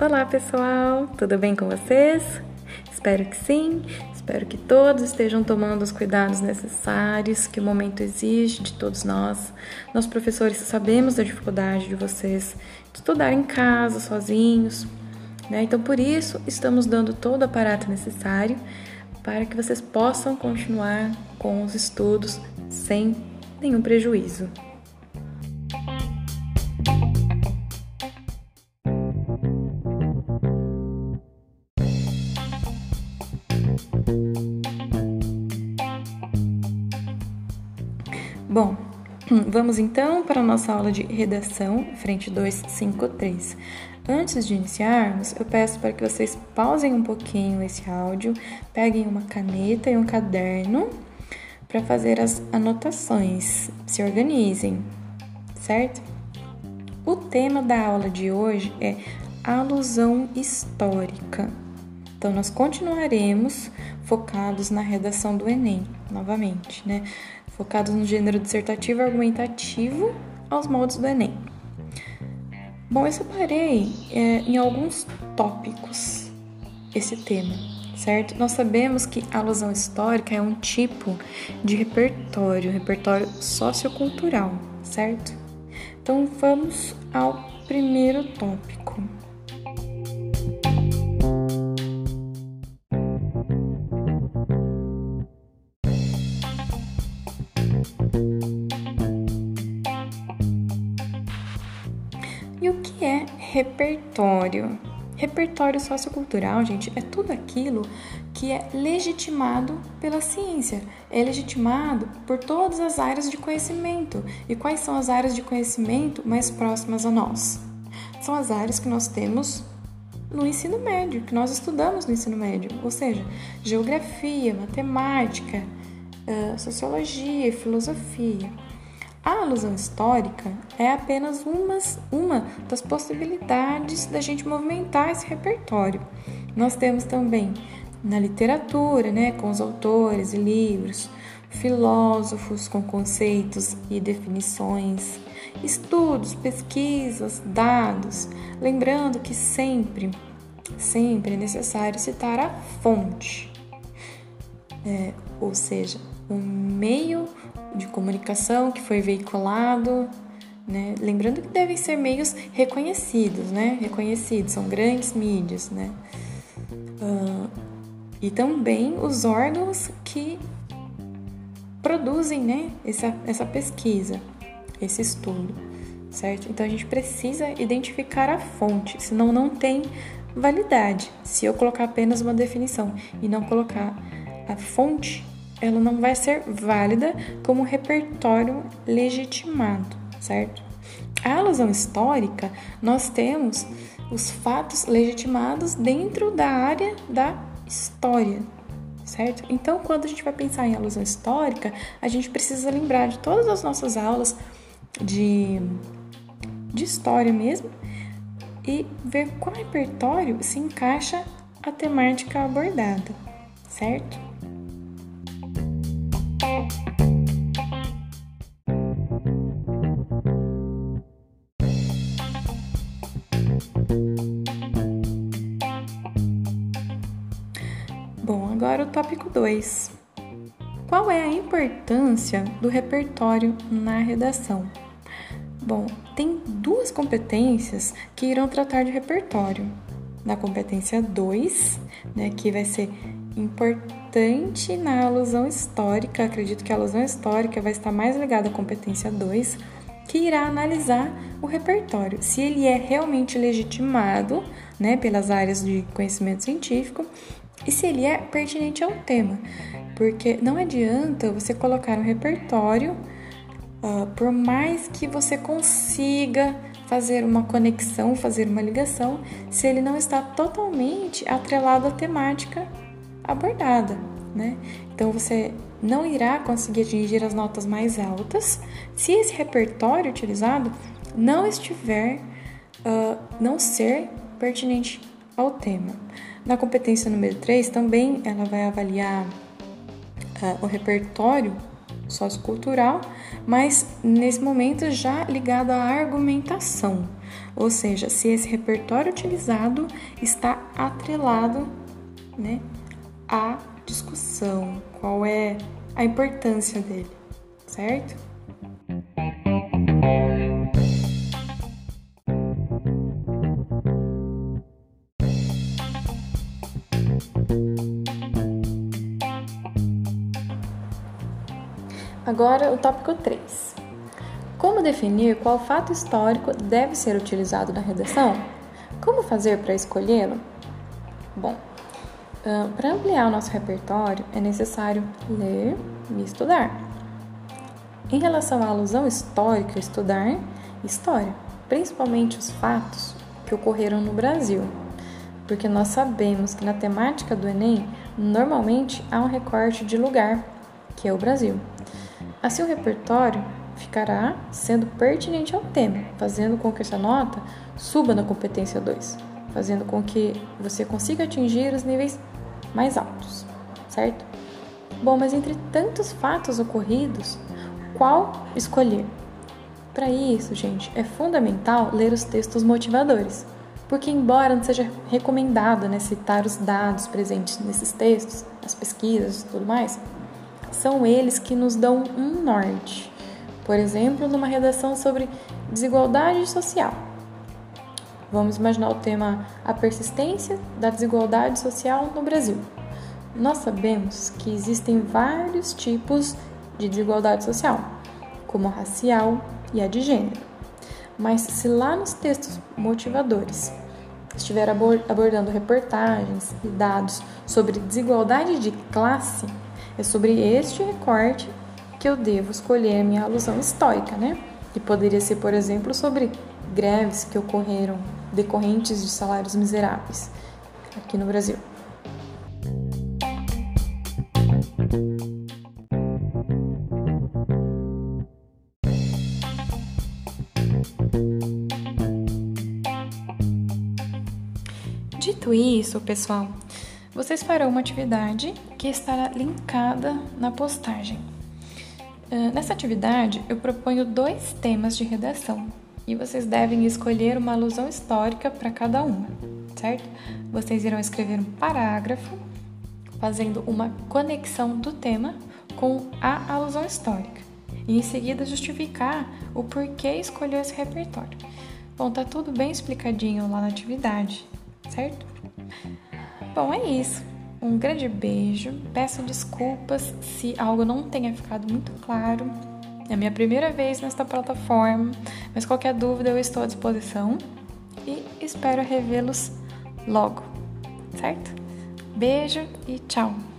Olá pessoal, tudo bem com vocês? Espero que sim. Espero que todos estejam tomando os cuidados necessários que o momento exige de todos nós. Nós, professores, sabemos da dificuldade de vocês de estudar em casa, sozinhos, né? Então, por isso, estamos dando todo o aparato necessário para que vocês possam continuar com os estudos sem nenhum prejuízo. Vamos então para a nossa aula de redação, frente 253. Antes de iniciarmos, eu peço para que vocês pausem um pouquinho esse áudio, peguem uma caneta e um caderno para fazer as anotações, se organizem, certo? O tema da aula de hoje é alusão histórica. Então, nós continuaremos focados na redação do Enem, novamente, né? Focados no gênero dissertativo argumentativo aos moldes do Enem. Bom, eu separei é, em alguns tópicos esse tema, certo? Nós sabemos que a alusão histórica é um tipo de repertório, repertório sociocultural, certo? Então vamos ao primeiro tópico. Repertório. Repertório sociocultural, gente, é tudo aquilo que é legitimado pela ciência, é legitimado por todas as áreas de conhecimento. E quais são as áreas de conhecimento mais próximas a nós? São as áreas que nós temos no ensino médio, que nós estudamos no ensino médio, ou seja, geografia, matemática, sociologia e filosofia. A alusão histórica é apenas umas, uma das possibilidades da gente movimentar esse repertório. Nós temos também na literatura, né, com os autores e livros, filósofos com conceitos e definições, estudos, pesquisas, dados, lembrando que sempre, sempre é necessário citar a fonte, é, ou seja, o meio de comunicação que foi veiculado, né? Lembrando que devem ser meios reconhecidos, né? Reconhecidos, são grandes mídias, né? Uh, e também os órgãos que produzem, né? Essa, essa pesquisa, esse estudo, certo? Então a gente precisa identificar a fonte, senão não tem validade. Se eu colocar apenas uma definição e não colocar a fonte, ela não vai ser válida como repertório legitimado, certo? A alusão histórica, nós temos os fatos legitimados dentro da área da história, certo? Então, quando a gente vai pensar em alusão histórica, a gente precisa lembrar de todas as nossas aulas de, de história mesmo e ver qual repertório se encaixa a temática abordada, certo? Bom, agora o tópico 2. Qual é a importância do repertório na redação? Bom, tem duas competências que irão tratar de repertório. Na competência 2, né, que vai ser importante na alusão histórica, acredito que a alusão histórica vai estar mais ligada à competência 2, que irá analisar o repertório, se ele é realmente legitimado né, pelas áreas de conhecimento científico e se ele é pertinente ao tema. Porque não adianta você colocar um repertório, uh, por mais que você consiga fazer uma conexão, fazer uma ligação, se ele não está totalmente atrelado à temática abordada, né? Então você não irá conseguir atingir as notas mais altas se esse repertório utilizado não estiver, uh, não ser pertinente ao tema. Na competência número 3, também ela vai avaliar uh, o repertório sociocultural, mas nesse momento já ligado à argumentação, ou seja, se esse repertório utilizado está atrelado né, à discussão, qual é a importância dele, certo? Agora, o tópico 3. Como definir qual fato histórico deve ser utilizado na redação? Como fazer para escolhê-lo? Bom, para ampliar o nosso repertório é necessário ler e estudar. Em relação à alusão histórica, estudar história, principalmente os fatos que ocorreram no Brasil, porque nós sabemos que na temática do Enem normalmente há um recorte de lugar, que é o Brasil. Assim, o repertório ficará sendo pertinente ao tema, fazendo com que essa nota suba na competência 2, fazendo com que você consiga atingir os níveis mais altos, certo? Bom, mas entre tantos fatos ocorridos, qual escolher? Para isso, gente, é fundamental ler os textos motivadores, porque, embora não seja recomendado né, citar os dados presentes nesses textos, as pesquisas e tudo mais, são eles que nos dão um norte. Por exemplo, numa redação sobre desigualdade social. Vamos imaginar o tema A persistência da desigualdade social no Brasil. Nós sabemos que existem vários tipos de desigualdade social, como a racial e a de gênero. Mas se lá nos textos motivadores estiver abordando reportagens e dados sobre desigualdade de classe, é sobre este recorte que eu devo escolher a minha alusão histórica, né? Que poderia ser, por exemplo, sobre greves que ocorreram decorrentes de salários miseráveis aqui no Brasil. Dito isso, pessoal, vocês farão uma atividade que estará linkada na postagem. Uh, nessa atividade, eu proponho dois temas de redação e vocês devem escolher uma alusão histórica para cada uma, certo? Vocês irão escrever um parágrafo fazendo uma conexão do tema com a alusão histórica e em seguida justificar o porquê escolheu esse repertório. Bom, tá tudo bem explicadinho lá na atividade, certo? Bom, é isso. Um grande beijo. Peço desculpas se algo não tenha ficado muito claro. É a minha primeira vez nesta plataforma, mas qualquer dúvida eu estou à disposição e espero revê-los logo, certo? Beijo e tchau!